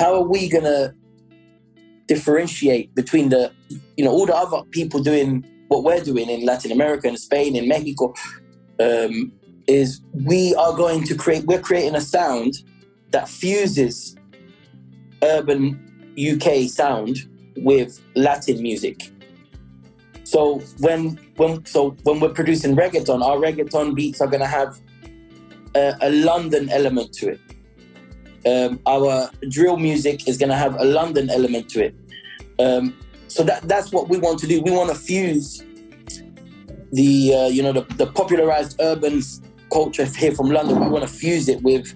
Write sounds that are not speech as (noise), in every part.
how are we gonna differentiate between the, you know, all the other people doing what we're doing in Latin America and Spain and Mexico? Um, is we are going to create, we're creating a sound that fuses urban UK sound with Latin music. So when when so when we're producing reggaeton, our reggaeton beats are gonna have a, a London element to it. Um, our drill music is gonna have a London element to it. Um, so that that's what we want to do. We want to fuse the uh, you know the, the popularized urban culture here from London. We want to fuse it with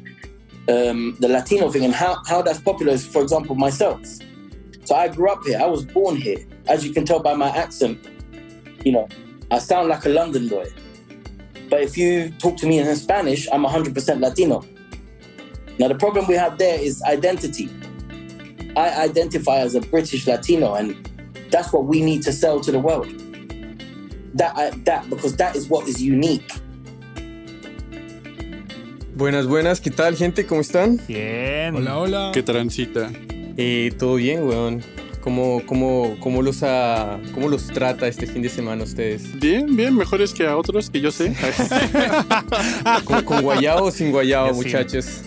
um, the Latino thing and how, how that's popular is, for example, myself. So I grew up here. I was born here. As you can tell by my accent, you know, I sound like a London boy. But if you talk to me in Spanish, I'm 100% Latino. Now, the problem we have there is identity. I identify as a British Latino, and that's what we need to sell to the world. That, that because that is what is unique. Buenas, buenas, ¿qué tal, gente? ¿Cómo están? Bien. Hola, hola. ¿Qué transita? Eh, Todo bien, weón. ¿Cómo, cómo, cómo, los ha- ¿Cómo los trata este fin de semana ustedes? Bien, bien, mejores que a otros que yo sé. (laughs) ¿Con, con guayao o sin guayao, sí. muchachos?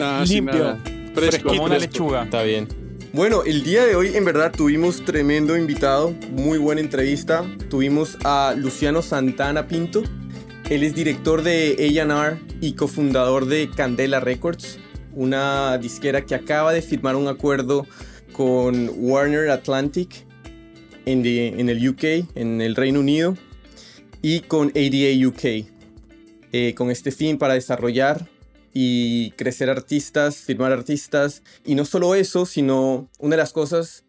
Ah, Limpio. Fresco, Como una lechuga. Está bien. Bueno, el día de hoy en verdad tuvimos tremendo invitado, muy buena entrevista. Tuvimos a Luciano Santana Pinto. Él es director de A&R y cofundador de Candela Records, una disquera que acaba de firmar un acuerdo con Warner Atlantic en, the- en el UK, en el Reino Unido, y con ADA UK, eh, con este fin para desarrollar y crecer artistas, firmar artistas. Y no solo eso, sino una de las cosas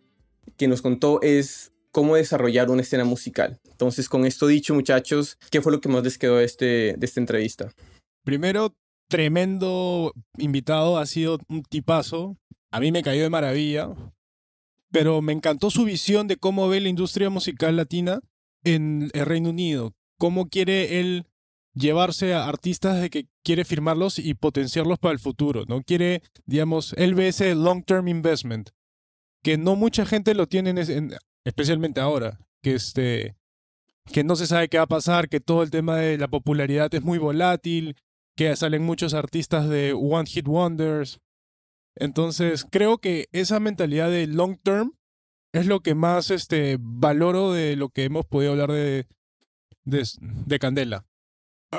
que nos contó es cómo desarrollar una escena musical. Entonces, con esto dicho, muchachos, ¿qué fue lo que más les quedó de, este, de esta entrevista? Primero, tremendo invitado, ha sido un tipazo. A mí me cayó de maravilla. Pero me encantó su visión de cómo ve la industria musical latina en el Reino Unido. Cómo quiere él llevarse a artistas de que quiere firmarlos y potenciarlos para el futuro. No quiere, digamos, él ve ese long-term investment que no mucha gente lo tiene, en en- especialmente ahora, que este que no se sabe qué va a pasar, que todo el tema de la popularidad es muy volátil, que salen muchos artistas de One Hit Wonders. Entonces, creo que esa mentalidad de long term es lo que más este, valoro de lo que hemos podido hablar de, de, de Candela.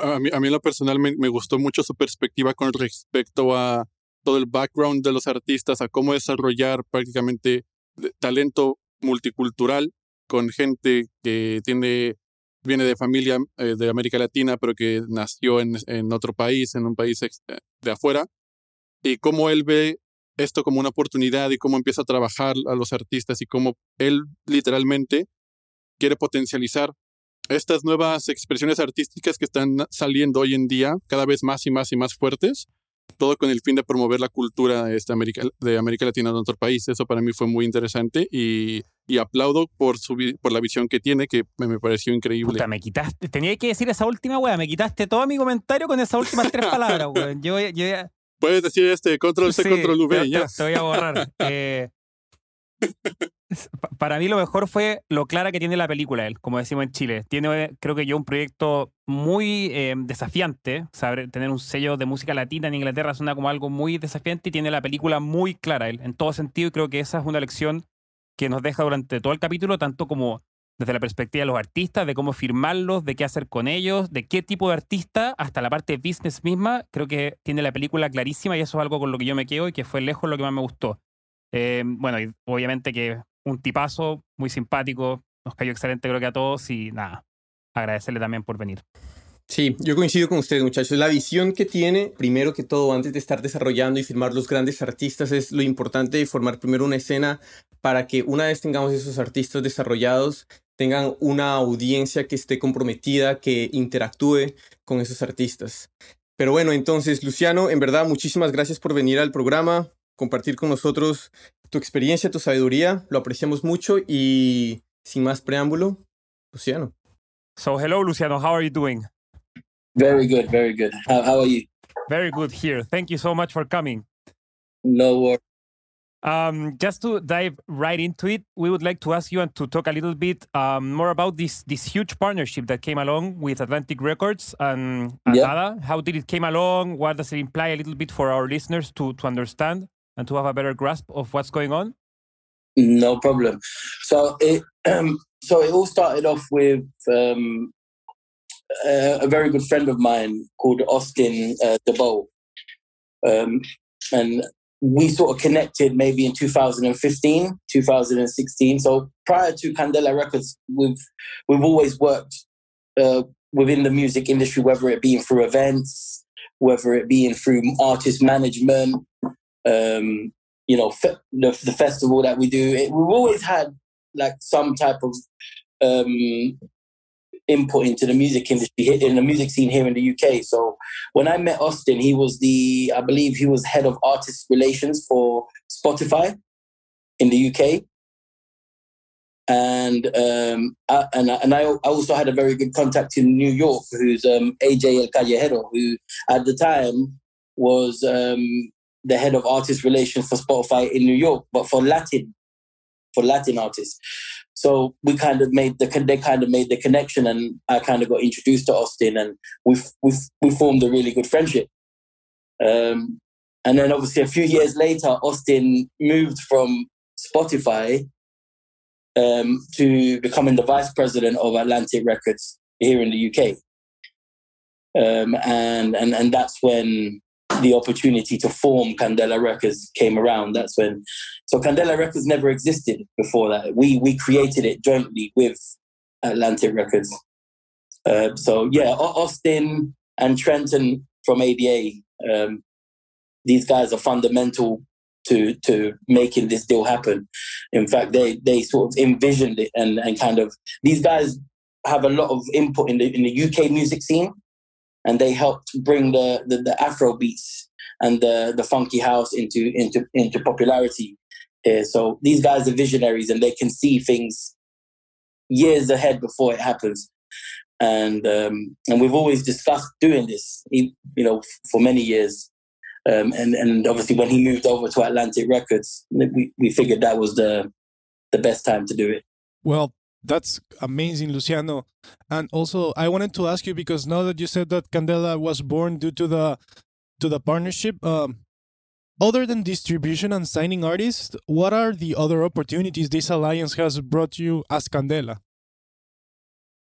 A mí, a mí en lo personal me, gustó mucho su perspectiva con respecto a todo el background de los artistas, a cómo desarrollar prácticamente de- talento multicultural con gente que tiene viene de familia eh, de América Latina, pero que nació en, en otro país, en un país eh, de afuera, y cómo él ve esto como una oportunidad y cómo empieza a trabajar a los artistas y cómo él literalmente quiere potencializar estas nuevas expresiones artísticas que están saliendo hoy en día cada vez más y más y más fuertes, todo con el fin de promover la cultura de, esta América, de América Latina en otro país. Eso para mí fue muy interesante y, y aplaudo por, su, por la visión que tiene, que me, me pareció increíble. Puta, me quitaste. Tenía que decir esa última weá. Me quitaste todo mi comentario con esas últimas tres (laughs) palabras, weón. Yo, yo ya- Puedes decir este control C, sí, control V, te, ya. te- te voy a borrar. (laughs) Eh, para mí lo mejor fue lo clara que tiene la película él, como decimos en Chile. Tiene, creo que yo, un proyecto muy eh, desafiante. Tener un sello de música latina en Inglaterra suena como algo muy desafiante y tiene la película muy clara él, en todo sentido. Y creo que esa es una lección que nos deja durante todo el capítulo, tanto como desde la perspectiva de los artistas, de cómo firmarlos, de qué hacer con ellos, de qué tipo de artista, hasta la parte business misma, creo que tiene la película clarísima y eso es algo con lo que yo me quedo y que fue lejos lo que más me gustó. Eh, bueno, y obviamente que un tipazo, muy simpático, nos cayó excelente creo que a todos y nada, agradecerle también por venir. Sí, yo coincido con ustedes, muchachos. La visión que tiene, primero que todo, antes de estar desarrollando y firmar los grandes artistas, es lo importante de formar primero una escena para que una vez tengamos esos artistas desarrollados, tengan una audiencia que esté comprometida, que interactúe con esos artistas. Pero bueno, entonces, Luciano, en verdad, muchísimas gracias por venir al programa, compartir con nosotros tu experiencia, tu sabiduría. Lo apreciamos mucho y sin más preámbulo, Luciano. So hello Luciano, how are you doing? Very good, very good. How, how are you? Very good here. Thank you so much for coming. No worries. Um, just to dive right into it, we would like to ask you and to talk a little bit um, more about this this huge partnership that came along with Atlantic Records and, and Yeah. How did it came along? What does it imply a little bit for our listeners to to understand and to have a better grasp of what's going on? No problem. So it um, so it all started off with um, a, a very good friend of mine called Austin uh, um, and we sort of connected maybe in 2015, 2016. So prior to Candela Records, we've we've always worked uh, within the music industry, whether it be through events, whether it be through artist management. Um, you know, fe- the, the festival that we do, it, we've always had like some type of um, input into the music industry in the music scene here in the UK. So when I met Austin, he was the, I believe he was head of artist relations for Spotify in the UK. And um, I, and I, and I I also had a very good contact in New York, who's um, AJ El Callejero, who at the time was um, the head of artist relations for Spotify in New York, but for Latin, for Latin artists. So we kind of made the they kind of made the connection, and I kind of got introduced to Austin, and we we we formed a really good friendship. Um, and then obviously a few years later, Austin moved from Spotify um, to becoming the vice president of Atlantic Records here in the UK. Um, and and and that's when the opportunity to form Candela Records came around. That's when, so Candela Records never existed before that. We we created it jointly with Atlantic Records. Uh, so yeah, Austin and Trenton from ADA, um, these guys are fundamental to to making this deal happen. In fact, they they sort of envisioned it and and kind of these guys have a lot of input in the in the UK music scene and they helped bring the, the, the Afro beats and the, the funky house into into into popularity here. So these guys are visionaries and they can see things years ahead before it happens. And um, and we've always discussed doing this, you know, for many years. Um, and and obviously when he moved over to Atlantic Records, we, we figured that was the the best time to do it. Well, that's amazing, Luciano. And also, I wanted to ask you because now that you said that Candela was born due to the to the partnership, um, other than distribution and signing artists, what are the other opportunities this alliance has brought you as Candela?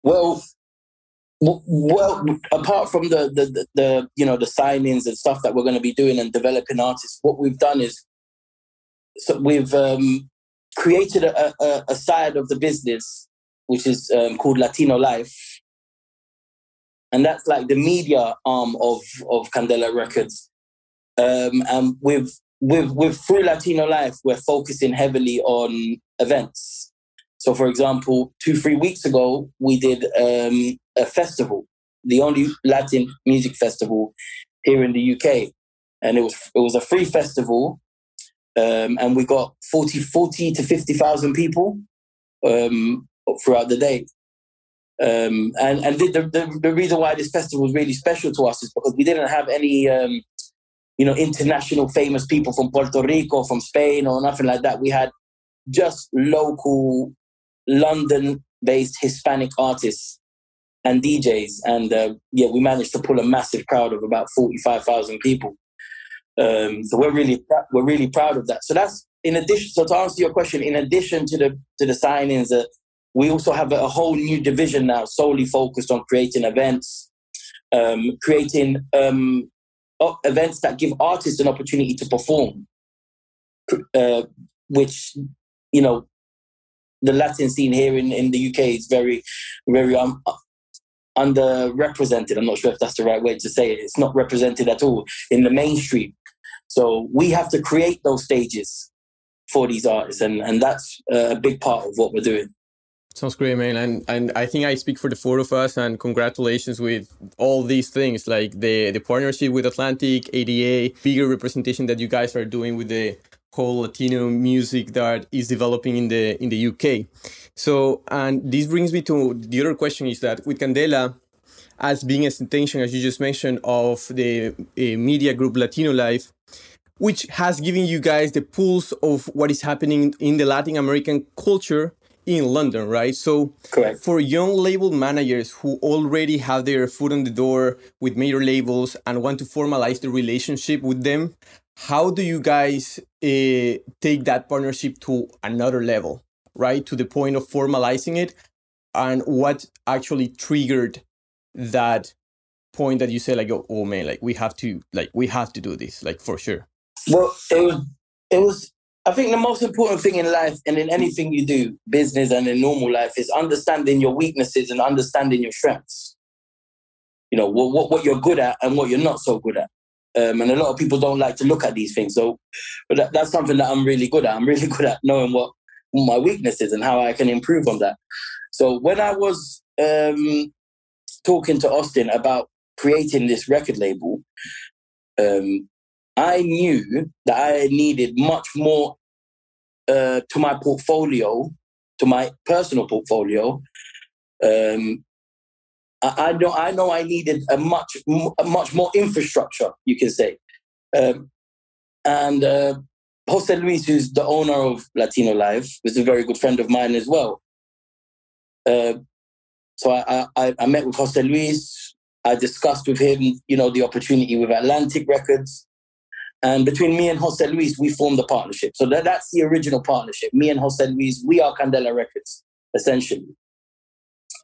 Well, well, apart from the, the the the you know the signings and stuff that we're going to be doing and developing artists, what we've done is so we've um, created a, a, a side of the business which is um, called Latino Life, and that's like the media arm of of Candela Records. Um, and with with with through Latino Life, we're focusing heavily on events. So, for example, two three weeks ago, we did um, a festival, the only Latin music festival here in the UK, and it was it was a free festival, um, and we got 40, 40 to fifty thousand people um, throughout the day. Um, and and the, the the reason why this festival was really special to us is because we didn't have any um, you know international famous people from Puerto Rico, from Spain, or nothing like that. We had just local London-based Hispanic artists and DJs, and uh, yeah, we managed to pull a massive crowd of about forty-five thousand people. Um, so we're really we're really proud of that. So that's in addition. So to answer your question, in addition to the to the signings, uh, we also have a, whole new division now, solely focused on creating events, um, creating um, events that give artists an opportunity to perform, uh, which you know the Latin scene here in, in the UK is very, very um, underrepresented. I'm not sure if that's the right way to say it. It's not represented at all in the mainstream. So we have to create those stages for these artists, and, and that's a big part of what we're doing. Sounds great, man. And and I think I speak for the four of us. And congratulations with all these things, like the the partnership with Atlantic, ADA, bigger representation that you guys are doing with the whole Latino music that is developing in the in the UK. So, and this brings me to the other question: is that with Candela, as being extension, as you just mentioned, of the uh, media group Latino Life, which has given you guys the pulse of what is happening in the Latin American culture in London, right? So, Correct. for young label managers who already have their foot on the door with major labels and want to formalize the relationship with them, how do you guys uh, take that partnership to another level, right? To the point of formalizing it, and what actually triggered that point that you say like, oh, oh man, like we have to, like we have to do this, like for sure. Well, it was, it was. I think the most important thing in life and in anything you do, business and in normal life, is understanding your weaknesses and understanding your strengths. You know what what, what you're good at and what you're not so good at. Um, and a lot of people don't like to look at these things. So, but that, that's something that I'm really good at. I'm really (laughs) good at knowing what my weaknesses and how I can improve on that. So when I was um, talking to Austin about creating this record label, um, I knew that I needed much more uh, to my portfolio, to my personal portfolio. Um, I, I, know I know I needed a much a much more infrastructure, you can say. Um, and uh, Jose Luis, who's the owner of Latino Life, was a very good friend of mine as well. Uh, so I, I, I met with Jose Luis. I discussed with him, you know, the opportunity with Atlantic Records. And between me and Jose Luis, we formed a partnership. So that, that's the original partnership. Me and Jose Luis, we are Candela Records, essentially.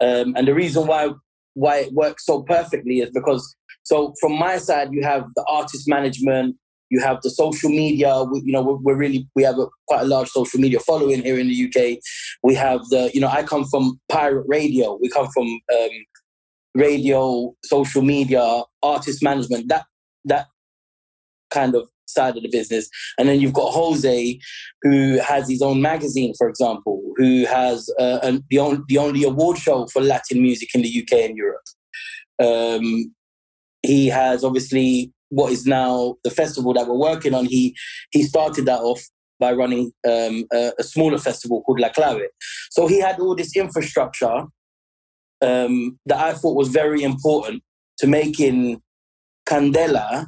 Um, and the reason why why it works so perfectly is because so from my side, you have the artist management, you have the social media. We, you know, we're, we're, really we have a, quite a large social media following here in the UK. We have the you know I come from pirate radio. We come from um, radio, social media, artist management. That that kind of side of the business. And then you've got Jose, who has his own magazine, for example, who has uh, an, the, only, the only award show for Latin music in the UK and Europe. Um, he has obviously what is now the festival that we're working on. He he started that off by running um, a, a, smaller festival called La Clave. So he had all this infrastructure um, that I thought was very important to making Candela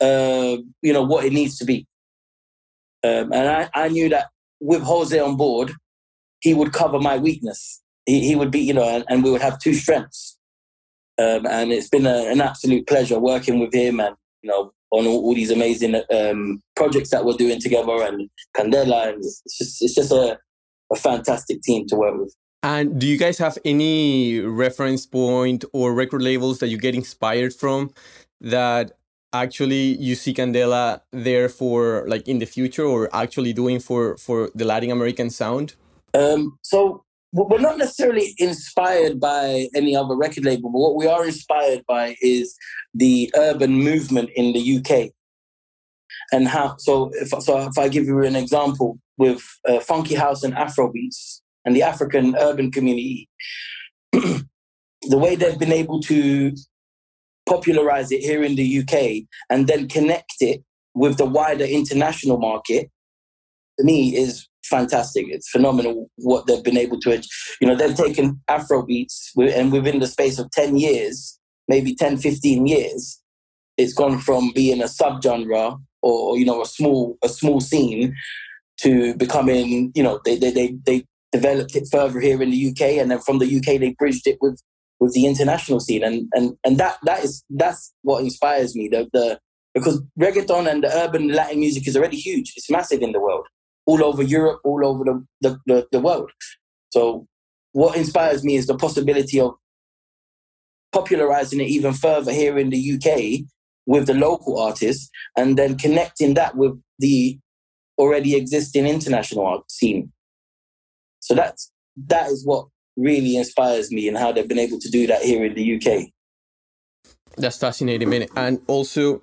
uh, you know, what it needs to be. Um, and I, I knew that with Jose on board, he would cover my weakness. He, he would be, you know, and, and we would have two strengths. Um, and it's been a, an absolute pleasure working with him and, you know, on all, all these amazing um, projects that we're doing together and Candela. And it's just, it's just a, a fantastic team to work with. And do you guys have any reference point or record labels that you get inspired from that actually you see Candela there for like in the future or actually doing for for the Latin American sound? Um, so we're not necessarily inspired by any other record label, but what we are inspired by is the urban movement in the UK. And how so? If so, if I give you an example with uh, funky house and Afrobeats and the African urban community, (clears throat) the way they've been able to popularize it here in the UK and then connect it with the wider international market, to me is fantastic. It's phenomenal what they've been able to, you know, they've taken Afro beats and within the space of 10 years, maybe 10, 15 years, it's gone from being a subgenre or, you know, a small, a small scene to becoming, you know, they, they, they, they developed it further here in the UK and then from the UK they bridged it with with the international scene, and and and that that is that's what inspires me. The the because reggaeton and the urban Latin music is already huge. It's massive in the world, all over Europe, all over the the, the, the world. So what inspires me is the possibility of popularizing it even further here in the UK with the local artists, and then connecting that with the already existing international art scene. So that's that is what really inspires me and how they've been able to do that here in the UK. That's fascinating, man. And also,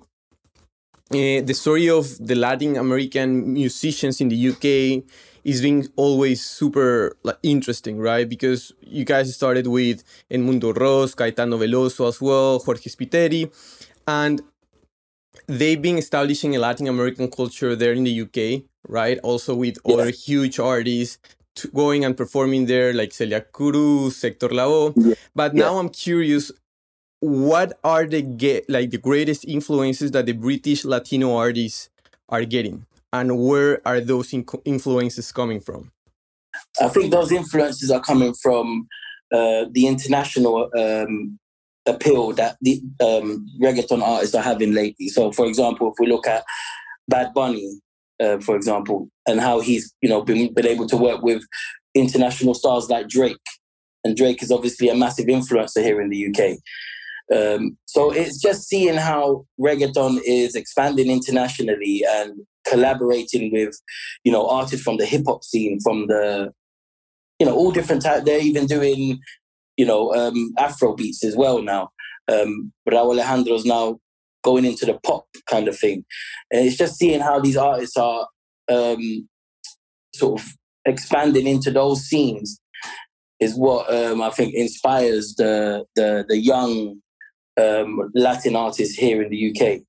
uh, the story of the Latin American musicians in the UK is being always super like, interesting, right? Because you guys started with Edmundo Ros, Caetano Veloso as well, Jorge Spiteri, and they've been establishing a Latin American culture there in the UK, right? Also with yeah. other huge artists going and performing there, like Celia Cruz, Hector Lavoe. Yeah. But now yeah. I'm curious, what are the get like the greatest influences that the British Latino artists are getting, and where are those influences coming from? I think those influences are coming from uh, the international um, appeal that the um, reggaeton artists are having lately. So, for example, if we look at Bad Bunny, uh, for example, and how he's you know been, been able to work with international stars like Drake, and Drake is obviously a massive influencer here in the UK. Um, so it's just seeing how reggaeton is expanding internationally and collaborating with, you know, artists from the hip hop scene, from the, you know, all different types. They're even doing, you know, um, Afro beats as well now. Um, Rauw Alejandro's now going into the pop kind of thing. And it's just seeing how these artists are um, sort of expanding into those scenes is what um, I think inspires the the the young um, Latin artists here in the UK.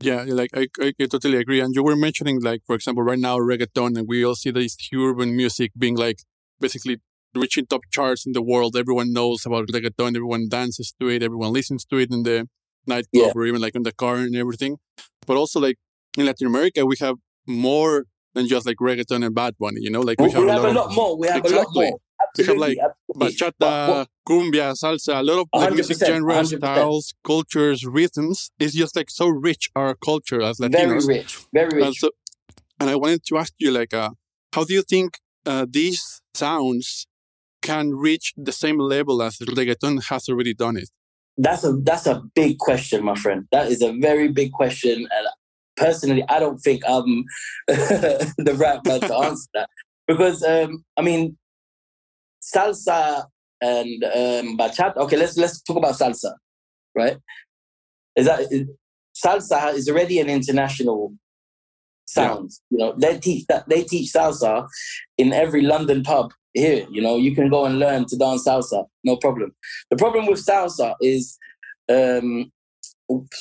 Yeah, like I, I, I totally agree. And you were mentioning, like for example, right now reggaeton, and we all see this urban music being like basically reaching top charts in the world. Everyone knows about reggaeton. Everyone dances to it. Everyone listens to it in the nightclub yeah. or even like in the car and everything. But also like in Latin America, we have more than just like reggaeton and Bad Bunny. You know, like we, we have, we a, have lot a lot of, more. We have exactly. a lot more. Absolutely, we have like bachata, but, cumbia, salsa, a lot of music genres, 100%. styles, cultures, rhythms. It's just like so rich our culture as Latinos. Very rich, very rich. And, so, and I wanted to ask you, like, uh, how do you think uh, these sounds can reach the same level as reggaeton has already done it? That's a that's a big question, my friend. That is a very big question, and personally, I don't think I'm (laughs) the right man to answer that because um, I mean, salsa and um, bachata. Okay, let's let's talk about salsa, right? Is that is, salsa is already an international sound. Yeah. You know, they teach that they teach salsa in every London pub here. You know, you can go and learn to dance salsa, no problem. The problem with salsa is, um,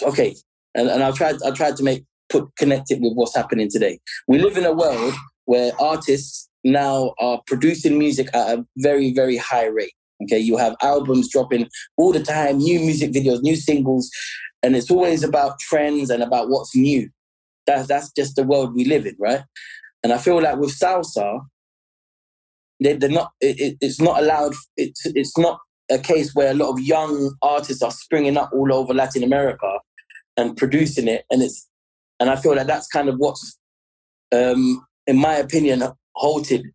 okay, and, and I'll try I'll try to make put connect it with what's happening today. We live in a world where artists now are producing music at a very, very high rate. Okay, you have albums dropping all the time, new music videos, new singles, and it's always about trends and about what's new. That's that's just the world we live in, right? And I feel like with salsa, they, they're not. It, it's not allowed. It's it's not a case where a lot of young artists are springing up all over Latin America and producing it, and it's and I feel like that's kind of what's, um, in my opinion, halted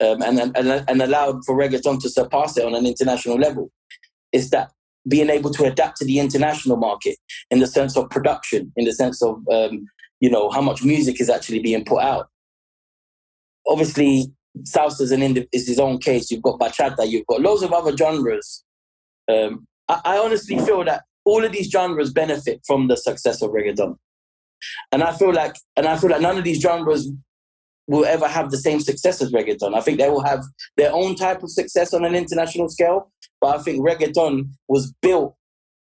um, and, and, and allowed for reggaeton to surpass it on an international level is that being able to adapt to the international market in the sense of production, in the sense of um, you know how much music is actually being put out. Obviously, salsa is an indi- is his own case. You've got bachata, you've got loads of other genres. Um, I, I honestly feel that all of these genres benefit from the success of reggaeton, and I feel like and I feel like none of these genres will ever have the same success as reggaeton. I think they will have their own type of success on an international scale, but I think reggaeton was built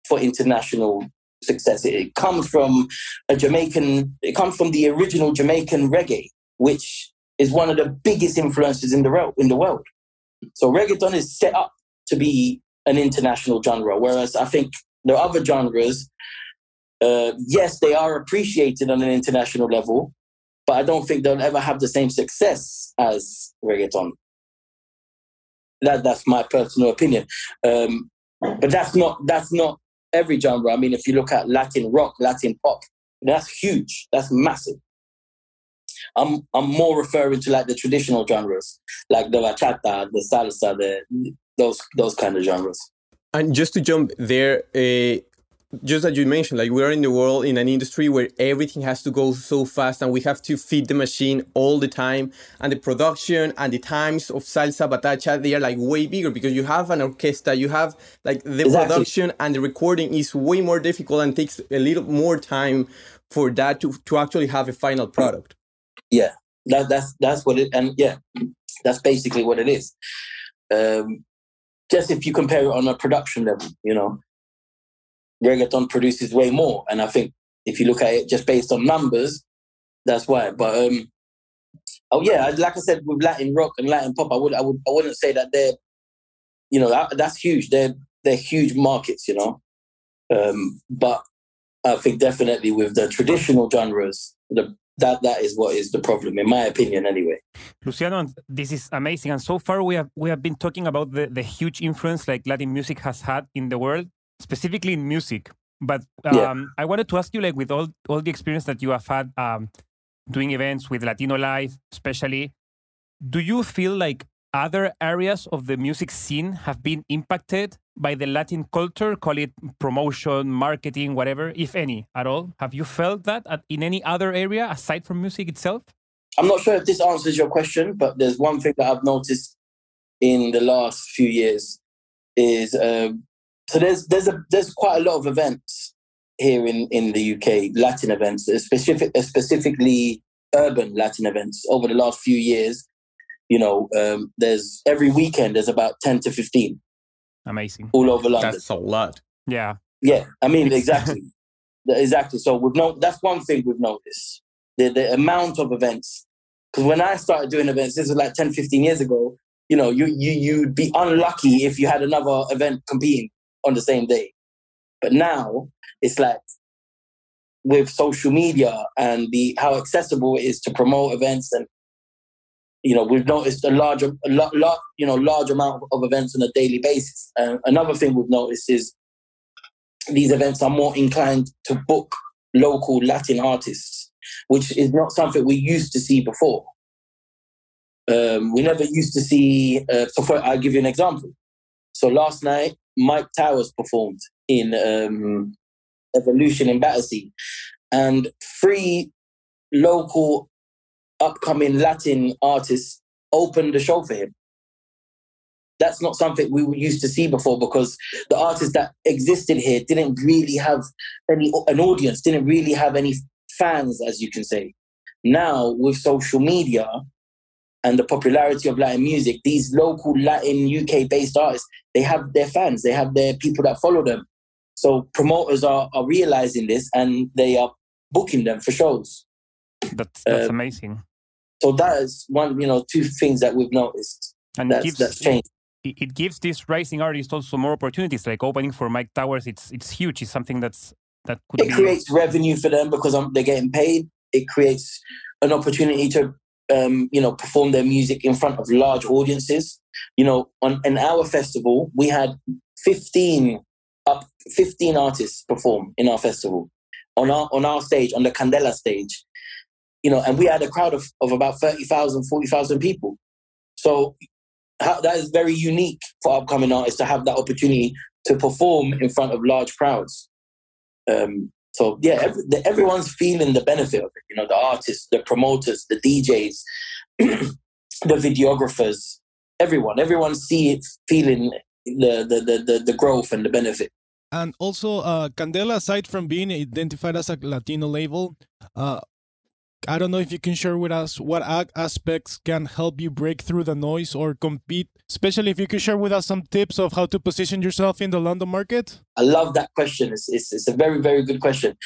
for international success. It comes from a Jamaican, it comes from the original Jamaican reggae, which is one of the biggest influences in the, in the world. So reggaeton is set up to be an international genre, whereas I think the other genres, uh, yes, they are appreciated on an international level, but I don't think they'll ever have the same success as reggaeton. That that's my personal opinion. Um, but that's not that's not every genre. I mean, if you look at Latin rock, Latin pop, that's huge. That's massive. I'm I'm more referring to like the traditional genres, like the bachata, the salsa, the those those kind of genres. And just to jump there, uh, just as you mentioned, like we are in the world in an industry where everything has to go so fast and we have to feed the machine all the time. And the production and the times of salsa bachata, they are like way bigger because you have an orchestra, you have like the exactly. production and the recording is way more difficult and takes a little more time for that to, to actually have a final product. Yeah, that, that's that's what it and yeah, that's basically what it is. Um, just if you compare it on a production level, you know, reggaeton produces way more. And I think if you look at it just based on numbers, that's why. But um, oh yeah, like I said, with Latin rock and Latin pop, I would I would I wouldn't say that they're, you know, that, that's huge. They're they're huge markets, you know. Um, but I think definitely with the traditional genres, the that that is what is the problem, in my opinion, anyway. Luciano, this is amazing. And so far, we have we have been talking about the, the huge influence like Latin music has had in the world, specifically in music. But um, Yeah. I wanted to ask you, like, with all all the experience that you have had um, doing events with Latino Life, especially, do you feel like other areas of the music scene have been impacted by the Latin culture? Call it promotion, marketing, whatever, if any, at all. Have you felt that at, in any other area aside from music itself? I'm not sure if this answers your question, but there's one thing that I've noticed in the last few years is um, so there's there's a there's quite a lot of events here in in the UK, Latin events, specific uh, specifically urban Latin events over the last few years. You know, um, there's every weekend there's about ten to fifteen Amazing. all over London. That's a lot. Yeah. Yeah, I mean exactly, (laughs) exactly. So we've no. That's one thing we've noticed the the amount of events. Because when I started doing events, this was like 10, 15 years ago. You know, you you you'd be unlucky if you had another event competing on the same day. But now it's like with social media and the how accessible it is to promote events and you know we've noticed a larger a lot, you know large amount of events on a daily basis. Uh, another thing we've noticed is these events are more inclined to book local latin artists which is not something we used to see before. Um, we never used to see uh, so for, i'll give you an example. So last night myke towers performed in um, evolution in battersea and three local upcoming Latin artists opened the show for him. That's not something we used to see before because the artists that existed here didn't really have any an audience, didn't really have any fans, as you can say. Now with social media and the popularity of Latin music, these local Latin UK based artists, they have their fans, they have their people that follow them. So promoters are, are realizing this and they are booking them for shows. That's that's Uh, amazing. So that is one, you know, two things that we've noticed. And it That's gives that's changed. it, it gives these rising artists also more opportunities, like opening for Myke Towers. It's it's huge. It's something that's that could It be creates revenue for them because um, they're getting paid. It creates an opportunity to, um, you know, perform their music in front of large audiences. You know, on in our festival, we had fifteen up, fifteen artists perform in our festival on our on our stage, on the Candela stage. You know, and we had a crowd of, of about 30,000, 40,000 people. So that is very unique for upcoming artists to have that opportunity to perform in front of large crowds. Um, so yeah, every, the, everyone's feeling the benefit of it. You know, the artists, the promoters, the DJs, (clears throat) the videographers, everyone. Everyone see it, feeling the the, the the the growth and the benefit. And also, uh, Candela, aside from being identified as a Latino label, uh, I don't know if you can share with us what aspects can help you break through the noise or compete, especially if you could share with us some tips of how to position yourself in the London market. I love that question. It's, it's, it's a very very good question,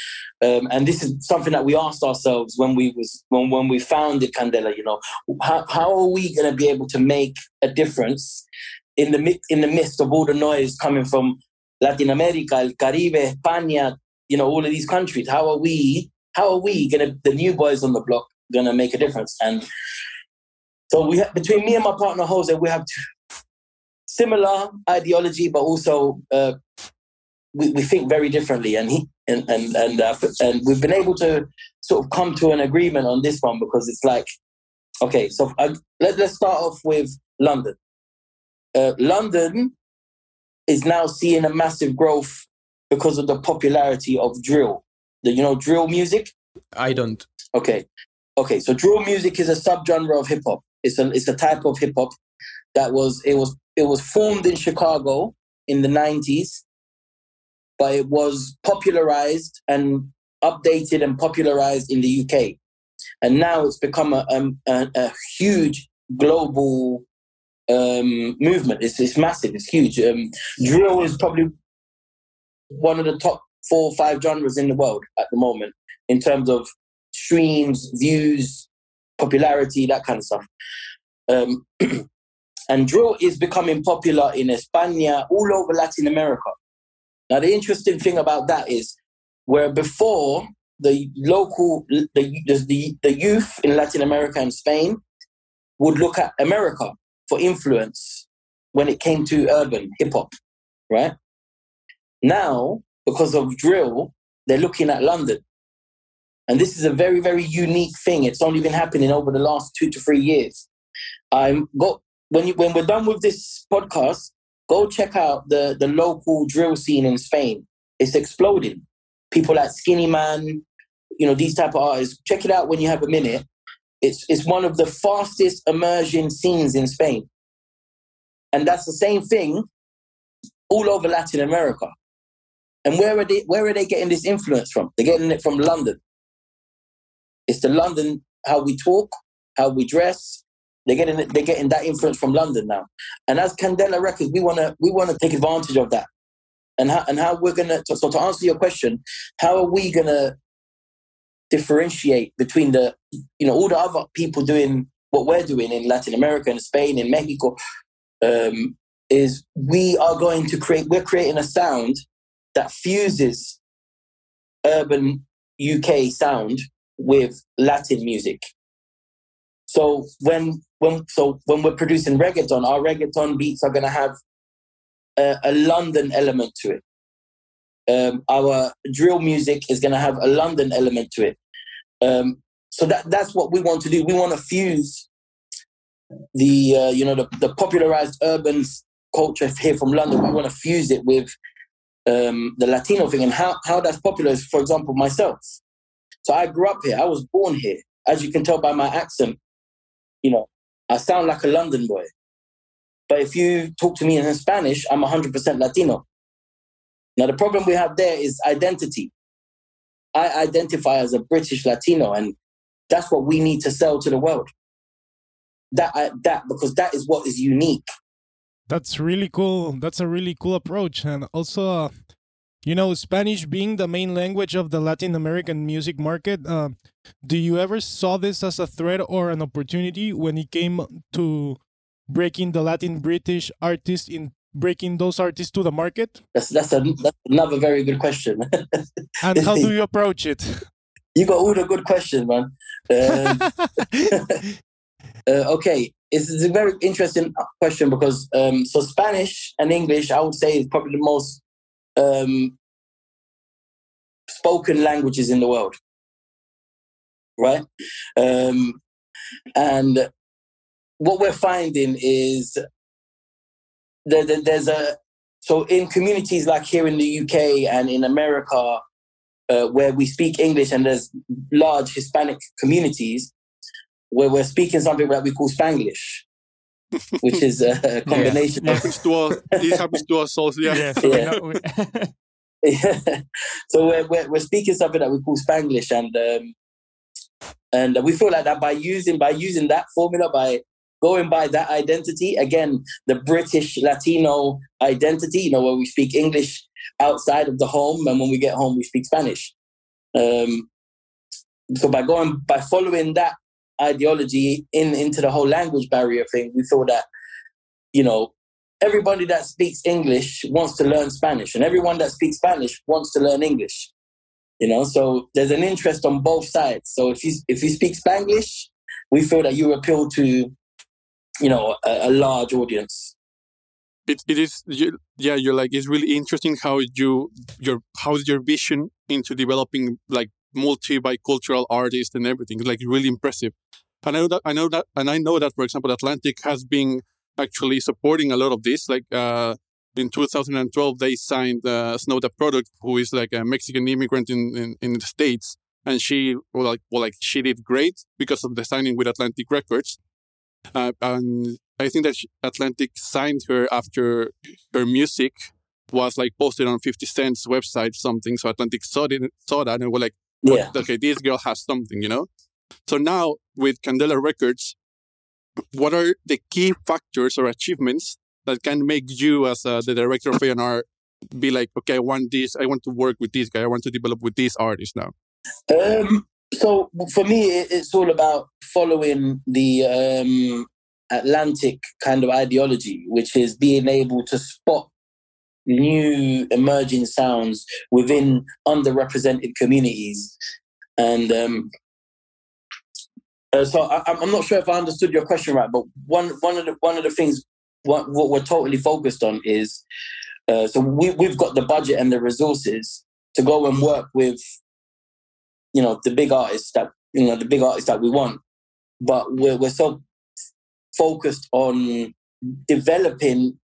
um, and this is something that we asked ourselves when we was when when we founded Candela. You know, how how are we going to be able to make a difference in the in the midst of all the noise coming from Latin America, El Caribe, España, you know, all of these countries? How are we? How are we going to the new boys on the block going to make a difference? And so we ha- between me and my partner Jose, we have similar ideology, but also. Uh, we, we think very differently and he and and and, uh, and we've been able to sort of come to an agreement on this one because it's like okay so I, let, let's start off with london uh, london is now seeing a massive growth because of the popularity of drill the you know drill music I don't. Okay. Okay. So drill music is a subgenre of hip hop. It's a it's a type of hip hop that was it was it was formed in Chicago in the nineties, but it was popularized and updated and popularized in the UK, and now it's become a um, a, a huge global um, movement. It's it's massive. It's huge. Um, drill is probably one of the top four or five genres in the world at the moment in terms of streams, views, popularity, that kind of stuff. Um, (clears throat) and drill is becoming popular in España, all over Latin America. Now, the interesting thing about that is where before the local the, the the youth in Latin America and Spain would look at America for influence when it came to urban hip hop, right? Now, because of drill, they're looking at London. And this is a very, very unique thing. It's only been happening over the last two to three years. I'm got when you when we're done with this podcast, go check out the the local drill scene in Spain. It's exploding. People like Skinny Man, you know, these type of artists. Check it out when you have a minute. It's it's one of the fastest emerging scenes in Spain. And that's the same thing all over Latin America. And where are they where are they getting this influence from? They're getting it from London. It's the London how we talk, how we dress. They're getting they're getting that influence from London now. And as Candela Records, we wanna we wanna take advantage of that. And how and how we're gonna so to answer your question, how are we gonna differentiate between the you know all the other people doing what we're doing in Latin America and Spain and Mexico um, is we are going to create we're creating a sound that fuses urban UK sound with Latin music. So when when so when we're producing reggaeton, our reggaeton beats are going to have a, a, London element to it. Um, our drill music is going to have a London element to it. Um, so that that's what we want to do. We want to fuse the uh, you know the, the popularized urban culture here from London. We want to fuse it with um, the Latino thing and how, how that's popular is, for example, myself. So I grew up here. I was born here. As you can tell by my accent, you know, I sound like a London boy. But if you talk to me in Spanish, I'm 100% Latino. Now, the problem we have there is identity. I identify as a British Latino, and that's what we need to sell to the world. That, that because that is what is unique that's really cool. That's a really cool approach. And also, uh, you know, Spanish being the main language of the Latin American music market, uh, do you ever saw this as a threat or an opportunity when it came to breaking the Latin British artists in breaking those artists to the market? That's that's, a, that's another very good question. (laughs) and how do you approach it? You got all the good questions, man. Um, (laughs) (laughs) uh, okay, it's, a very interesting question because um, so Spanish and English, I would say, is probably the most um, spoken languages in the world, right? Um, and what we're finding is that there's a so in communities like here in the UK and in America, uh, where we speak English and there's large Hispanic communities, where we're speaking something that we call Spanglish, which is a (laughs) combination. Yeah. Happens to us. This happens to us also. Yeah. yeah, so, (laughs) yeah. (laughs) so we're, we're, we're speaking something that we call Spanglish, and um, and we feel like that by using by using that formula by going by that identity again the british latino identity you know where we speak english outside of the home and when we get home we speak spanish um, so by going by following that ideology in into the whole language barrier thing, we thought that, you know, everybody that speaks English wants to learn Spanish, and everyone that speaks Spanish wants to learn English. You know, so there's an interest on both sides. So if you if you speak Spanglish, we feel that you appeal to, you know, a, a large audience. It, it is you, yeah you're like it's really interesting how you your how's your vision into developing like multi bicultural artist and everything. It's like really impressive. And I know that I know that and I know that for example Atlantic has been actually supporting a lot of this. Like uh, in 2012 they signed uh, Snow Tha Product, who is like a Mexican immigrant in, in, in the States. And she well, like well like she did great because of the signing with Atlantic Records. Uh, and I think that Atlantic signed her after her music was like posted on 50 Cent's website, something. So Atlantic saw it, saw that and were like, yeah. okay, this girl has something, you know? So now with Candela Records, what are the key factors or achievements that can make you as uh, the director of A&R be like, okay, I want this, I want to work with this guy, I want to develop with this artist now? Um, so for me, it's all about following the um, Atlantic kind of ideology, which is being able to spot new emerging sounds within underrepresented communities. And um, uh, so I, am not sure if I understood your question right, but one one of the one of the things what, what we're totally focused on is uh, so we we've got the budget and the resources to go and work with you know the big artists that you know the big artists that we want, but we're we're so focused on developing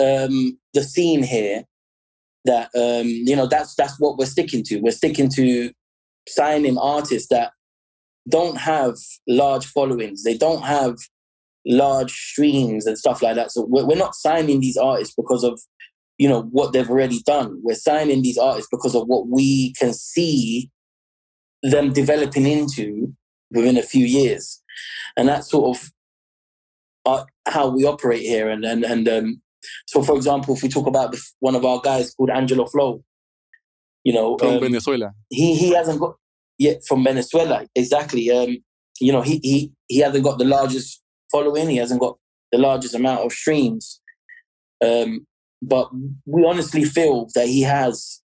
um, the scene here that um, you know that's that's what we're sticking to. We're sticking to signing artists that don't have large followings. They don't have large streams and stuff like that. So we're, we're not signing these artists because of you know what they've already done. We're signing these artists because of what we can see them developing into within a few years, and that's sort of uh, how we operate here. And and and um, so, for example, if we talk about the, one of our guys called Angelo Flow, you know, from um, Venezuela, he he hasn't got yet from Venezuela exactly. Um, you know, he he he hasn't got the largest following. He hasn't got the largest amount of streams. Um, but we honestly feel that he has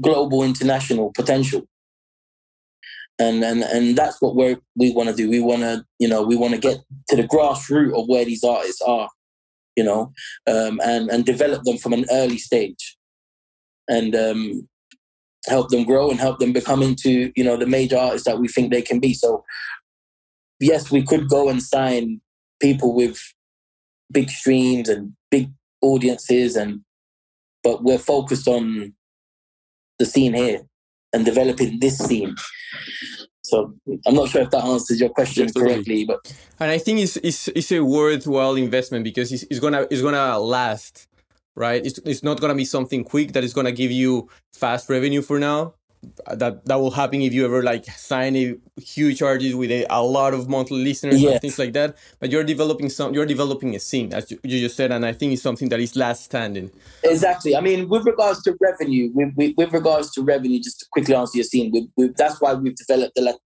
global international potential and and and that's what we we want to do we want to you know we want to get to the grassroots of where these artists are you know, um, and and develop them from an early stage, and um, help them grow and help them become into you know the major artists that we think they can be. So, yes, we could go and sign people with big streams and big audiences, and but we're focused on the scene here and developing this scene. So I'm not sure if that answers your question yes, correctly, but and I think it's, it's it's a worthwhile investment because it's, it's gonna it's gonna last, right? It's it's not gonna be something quick that is gonna give you fast revenue for now, that that will happen if you ever like sign a huge artist with a, a lot of monthly listeners yes. and things like that. But you're developing some you're developing a scene as you, you, just said and i think it's something that is last standing. Exactly. I mean with regards to revenue with, with, with regards to revenue just to quickly answer your scene we, we, that's why we've developed the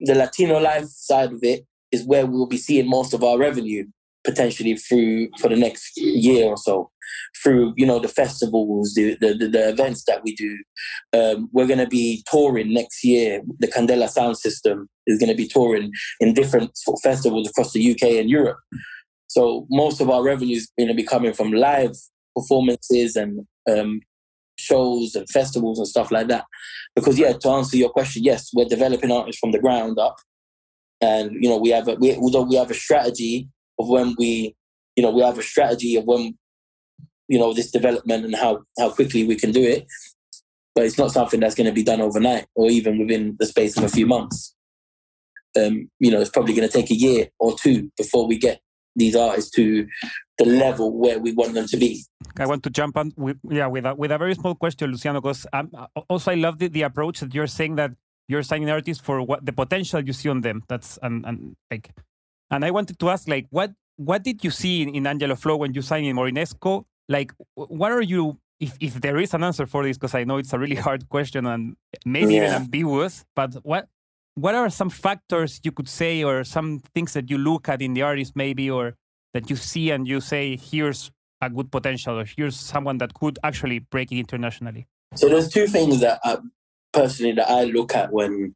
the latino life side of it is where we'll be seeing most of our revenue potentially through for the next year or so through you know the festivals the the, the events that we do. Um, we're going to be touring next year. The candela sound system is going to be touring in different festivals across the uk and europe. So most of our revenue is going to be coming from live performances and um, shows and festivals and stuff like that. Because yeah to answer your question yes we're developing artists from the ground up. And you know we have a we, although we have a strategy of when we, you know, we have a strategy of when, you know, this development and how how quickly we can do it. But it's not something that's going to be done overnight or even within the space of a few months. Um, you know, it's probably going to take a year or two before we get these artists to the level where we want them to be. I want to jump on with yeah with a, with a very small question, Luciano, because um, also I love the, the approach that you're saying that you're signing artists for what the potential you see on them. That's and, and like and I wanted to ask, like, what what did you see in, in Angelo Flow when you signed in Morinesco? Like, what are you, if, if there is an answer for this, because I know it's a really (laughs) hard question and maybe yeah. even ambiguous, but what what are some factors you could say or some things that you look at in the artist maybe or that you see and you say, here's a good potential or here's someone that could actually break it internationally? So there's two things that I, personally that I look at when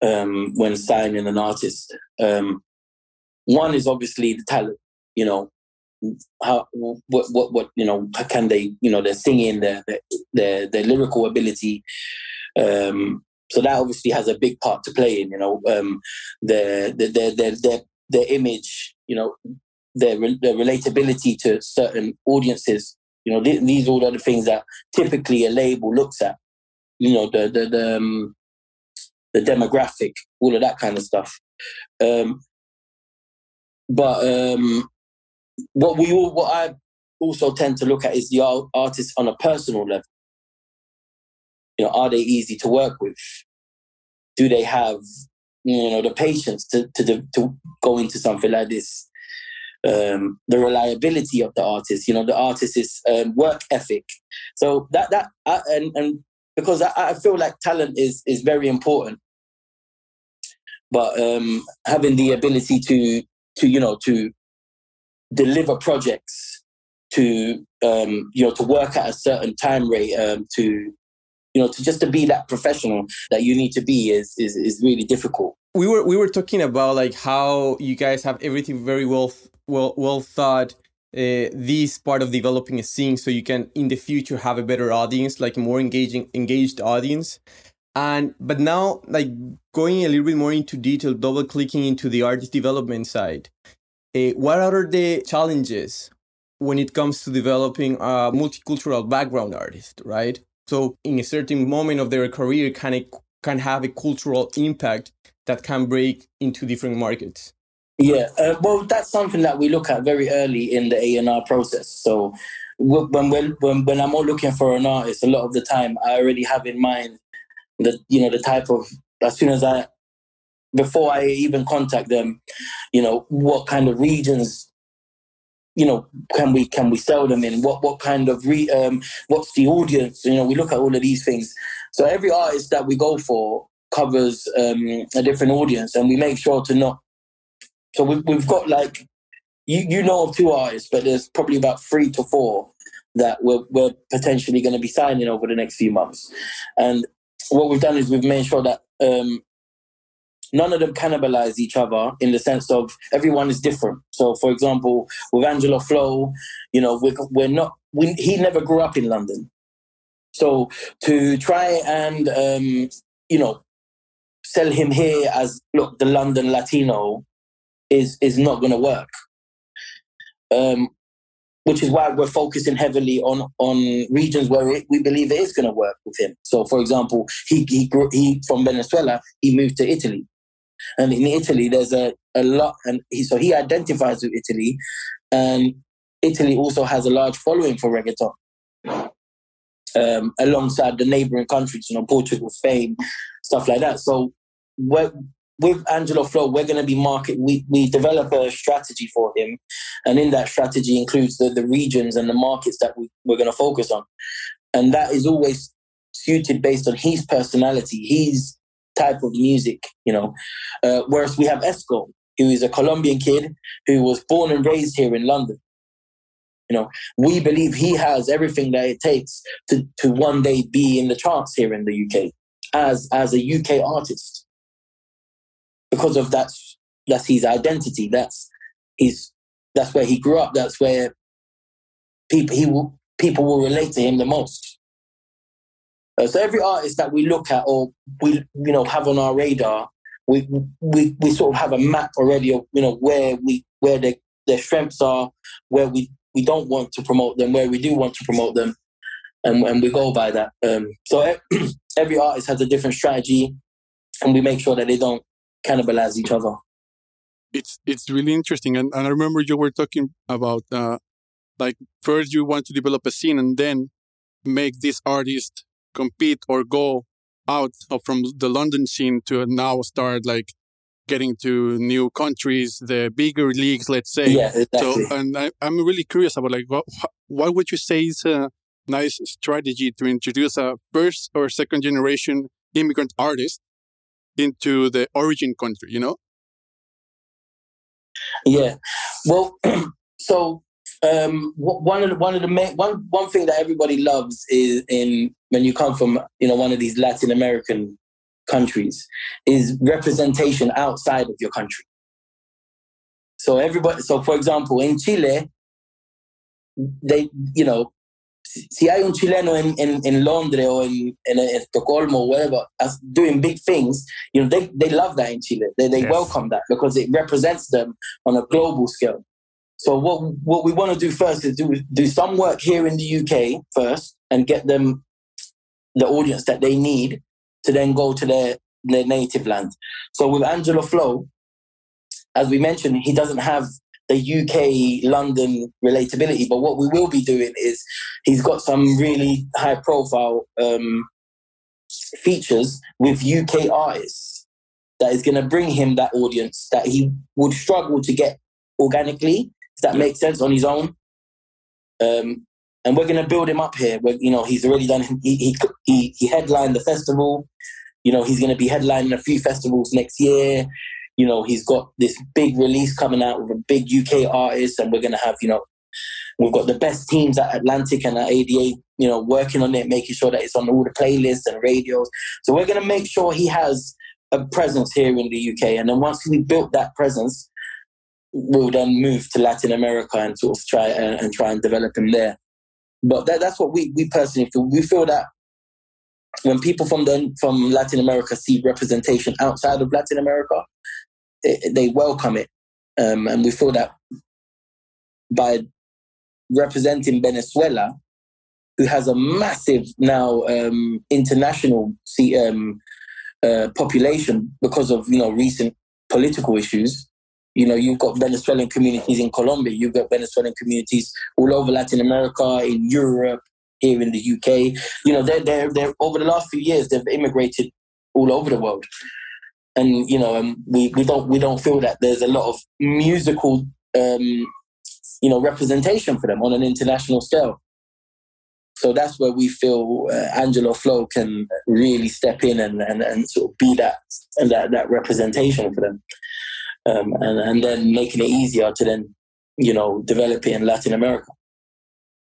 um, when signing an artist. Um, one is obviously the talent, you know, how what what what you know can they you know their singing their their their lyrical ability um so that obviously has a big part to play in you know um their their their their their, their image you know their their relatability to certain audiences. You know th- these all are the things that typically a label looks at you know the the the, um, the demographic all of that kind of stuff. Um but um, what we all, what I also tend to look at is the artist on a personal level. You know, are they easy to work with? Do they have you know the patience to to to go into something like this? Um, the reliability of the artist, you know, the artist's um, work ethic. So that that I, and and because I, I feel like talent is is very important, but um, having the ability to to you know to deliver projects to um, you know to work at a certain time rate um, to you know, to just to be that professional that you need to be is is, is really difficult. We were we were talking about like how you guys have everything very well well well thought. Uh, this part of developing a scene so you can in the future have a better audience like more engaging engaged audience and but now like going a little bit more into detail double clicking into the artist development side uh, what are the challenges when it comes to developing a multicultural background artist right? So in a certain moment of their career can it can have a cultural impact that can break into different markets? Yeah uh, well that's something that we look at very early in the a&r process. So when, when, when, i'm looking for an artist a lot of the time i already have in mind the you know the type of as soon as i before i even contact them you know what kind of regions you know, can we can we sell them in? What what kind of re, um, what's the audience? You know, we look at all of these things. So every artist that we go for covers um, a different audience, and we make sure to not. So we've we've got like you you know of two artists, but there's probably about three to four that we're we're potentially going to be signing over the next few months, and what we've done is we've made sure that um, none of them cannibalize each other in the sense of everyone is different. So, for example, with Angelo Flo, you know, we're, we're not, we, he never grew up in London. So to try and, um, you know, sell him here as, look, the London Latino is, is not going to work. Um, which is why we're focusing heavily on on regions where it, we believe it is going to work with him. So, for example, he he grew he from Venezuela, he moved to Italy. And in Italy, there's a, a lot, and he, so he identifies with Italy, and Italy also has a large following for reggaeton. Um, alongside the neighboring countries, you know, Portugal, Spain, stuff like that. So with Angelo Flo, we're going to be market. We we develop a strategy for him, and in that strategy includes the the regions and the markets that we, we're going to focus on, and that is always suited based on his personality. his type of music, you know. Uh, whereas we have Esco, who is a Colombian kid who was born and raised here in London. You know, we believe he has everything that it takes to, to one day be in the charts here in the UK as as a UK artist. Because of that's that's his identity. That's his. That's where he grew up. That's where people he will people will relate to him the most. Uh, so every artist that we look at or we you know have on our radar, we we we sort of have a map already of you know where we where their their strengths are, where we we don't want to promote them, where we do want to promote them, and and we go by that. Um, so (clears throat) every artist has a different strategy, and we make sure that they don't cannibalize each other. It's it's really interesting, and, and I remember you were talking about uh, like first you want to develop a scene, and then make this artist compete or go out from the London scene to now start like getting to new countries, the bigger leagues, let's say. Yeah, exactly. So, and I, am really curious about like what what would you say is a nice strategy to introduce a first or second generation immigrant artist into the origin country? You know. Yeah, well, (clears throat) so um, one of the, one of the main one one thing that everybody loves is in when you come from you know one of these Latin American countries is representation outside of your country. So everybody, so for example, in Chile, they you know si hay un chileno in, in, in Londres or in, in, in Estocolmo or whatever as doing big things, you know, they, they love that in Chile. They, they yes. welcome that because it represents them on a global scale. So what what we want to do first is do do some work here in the UK first and get them the audience that they need to then go to their their native land. So with Angelo Flow, as we mentioned, he doesn't have the UK London relatability, but what we will be doing is he's got some really high profile um, features with UK artists that is going to bring him that audience that he would struggle to get organically if that makes sense on his own. Um, and we're going to build him up here. We're, you know, he's already done. He, he he he headlined the festival. You know, he's going to be headlining a few festivals next year. You know, he's got this big release coming out with a big UK artist, and we're going to have you know We've got the best teams at Atlantic and at ADA, you know, working on it, making sure that it's on all the playlists and radios. So we're going to make sure he has a presence here in the UK. And then once we built that presence, we'll then move to Latin America and sort of try and, and try and develop him there. But that, that's what we, we personally feel. We feel that when people from the, from Latin America see representation outside of Latin America, it, they welcome it, um, and we feel that by representing Venezuela, who has a massive now um, international um, uh, population because of you know recent political issues. You know, you've got Venezuelan communities in Colombia, you've got Venezuelan communities all over Latin America, in Europe, here in the UK. You know, they're, they're, they're over the last few years, they've immigrated all over the world. And, you know, um, we, we don't we don't feel that there's a lot of musical, um, you know, representation for them on an international scale. So that's where we feel uh, Angelo Flow can really step in and, and, and sort of be that that, that representation for them. Um, and, and then making it easier to then, you know, develop it in Latin America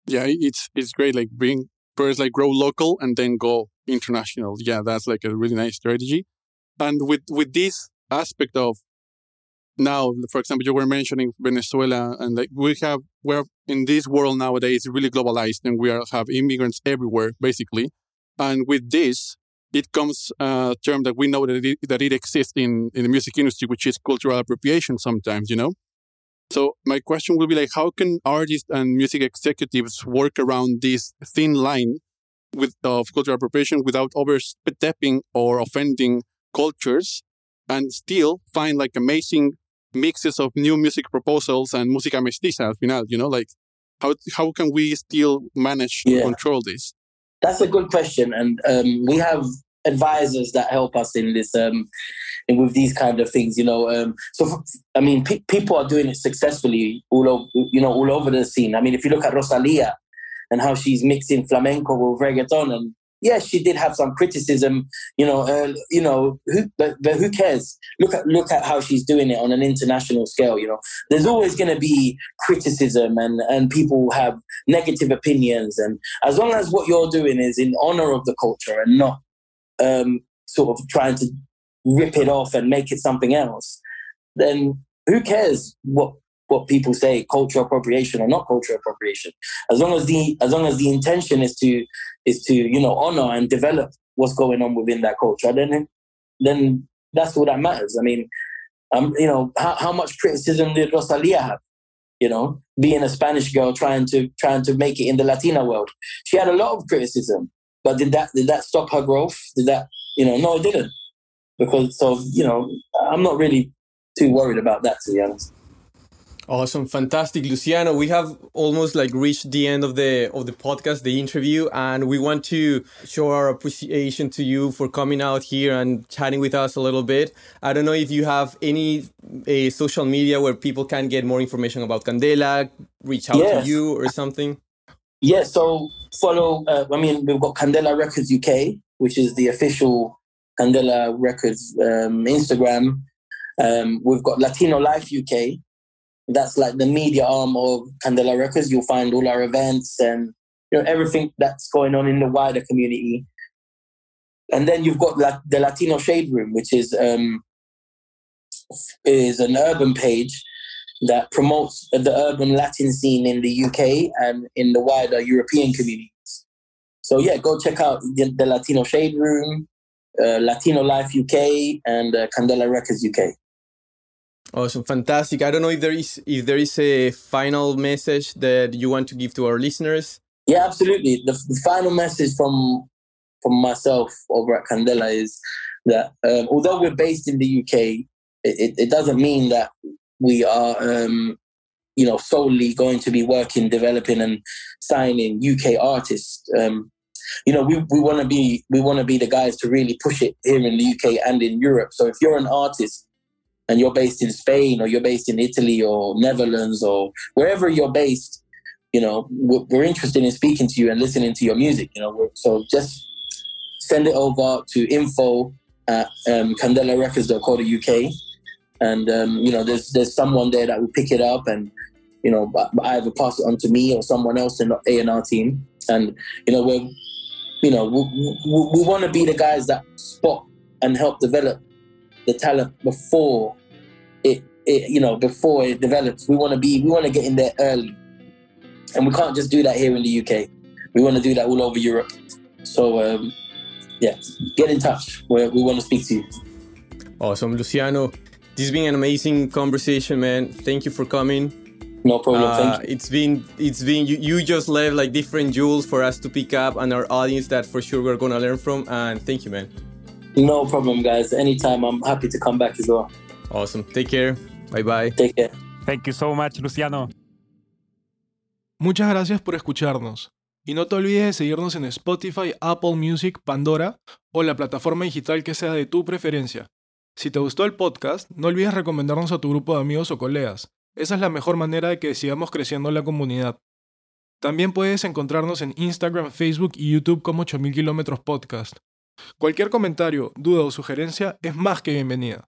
yeah it's it's great like bring first like grow local and then go international yeah that's like a really nice strategy and with with this aspect of now for example you were mentioning venezuela and like we have we're in this world nowadays really globalized and we are, have immigrants everywhere basically. And with this it comes a term that we know that it, that it exists in, in the music industry which is cultural appropriation sometimes you know? So my question will be like, how can artists and music executives work around this thin line with of cultural appropriation without overstepping or offending cultures, and still find like amazing mixes of new music proposals and música mestiza al final? You know, like how how can we still manage to yeah. control this? That's a good question, and um, we have advisors that help us in this um, with these kind of things you know um, so i mean pe- people are doing it successfully all over you know all over the scene i mean if you look at rosalia and how she's mixing flamenco with reggaeton and yes she did have some criticism you know uh, you know who, but, but who cares? Look at look at how she's doing it on an international scale you know. There's always going to be criticism and and people have negative opinions and as long as what you're doing is in honor of the culture and not um, sort of trying to rip it off and make it something else, then who cares what what people say, cultural appropriation or not cultural appropriation? As long as the as long as the intention is to is to you know honor and develop what's going on within that culture, then then that's all that matters. I mean, um, you know, how, how much criticism did Rosalia have? You know, being a Spanish girl trying to trying to make it in the Latina world, she had a lot of criticism. But did that did that stop her growth? Did that you know? No, it didn't. Because so you know, I'm not really too worried about that to be honest. Awesome, fantastic, Luciano. We have almost like reached the end of the of the podcast, the interview, and we want to show our appreciation to you for coming out here and chatting with us a little bit. I don't know if you have any a social media where people can get more information about Candela, reach out to you or something. Yeah, so follow. Uh, I mean, we've got Candela Records UK, which is the official Candela Records um, Instagram. Um, we've got Latino Life UK. That's like the media arm of Candela Records. You'll find all our events and you know everything that's going on in the wider community. And then you've got the Latino Shade Room, which is um, is an urban page that promotes the urban Latin scene in the UK and in the wider European communities. So yeah, go check out the, the Latino Shade Room, uh, Latino Life UK, and uh, Candela Records UK. Awesome, fantastic. I don't know if there is if there is a final message that you want to give to our listeners. Yeah, absolutely. The, the final message from from myself over at Candela is that um, although we're based in the UK, it, it doesn't mean that we are, um, you know, solely going to be working, developing, and signing UK artists. Um, you know, we, we want to be we want to be the guys to really push it here in the UK and in Europe. So if you're an artist and you're based in Spain or you're based in Italy or Netherlands or wherever you're based, you know, we're, we're interested in speaking to you and listening to your music. You know, so just send it over to info at um, candelarecords.co.uk and um, you know there's there's someone there that will pick it up and you know, either pass it on to me or someone else in the A and R team. And you know, we're, you know, we, we, we want to be the guys that spot and help develop the talent before it, you know, before it develops. We want to be, we want to get in there early, and we can't just do that here in the UK. We want to do that all over Europe. So um, yeah, get in touch. we we want to speak to you. Awesome, Luciano. This has been an amazing conversation, man. Thank you for coming. No problem. Uh, Thank you. it's been it's been you, you just left like different jewels for us to pick up and our audience that for sure we're gonna learn from. And thank you, man. No problem, guys. Anytime, I'm happy to come back as well. Awesome. Take care. Bye bye. Take care. Thank you so much, Luciano. Muchas gracias por escucharnos. Y no te olvides de seguirnos en Spotify, Apple Music, Pandora o la plataforma digital que sea de tu preferencia. Si te gustó el podcast, no olvides recomendarnos a tu grupo de amigos o colegas. Esa es la mejor manera de que sigamos creciendo la comunidad. También puedes encontrarnos en Instagram, Facebook y YouTube como 8000 kilómetros podcast. Cualquier comentario, duda o sugerencia es más que bienvenida.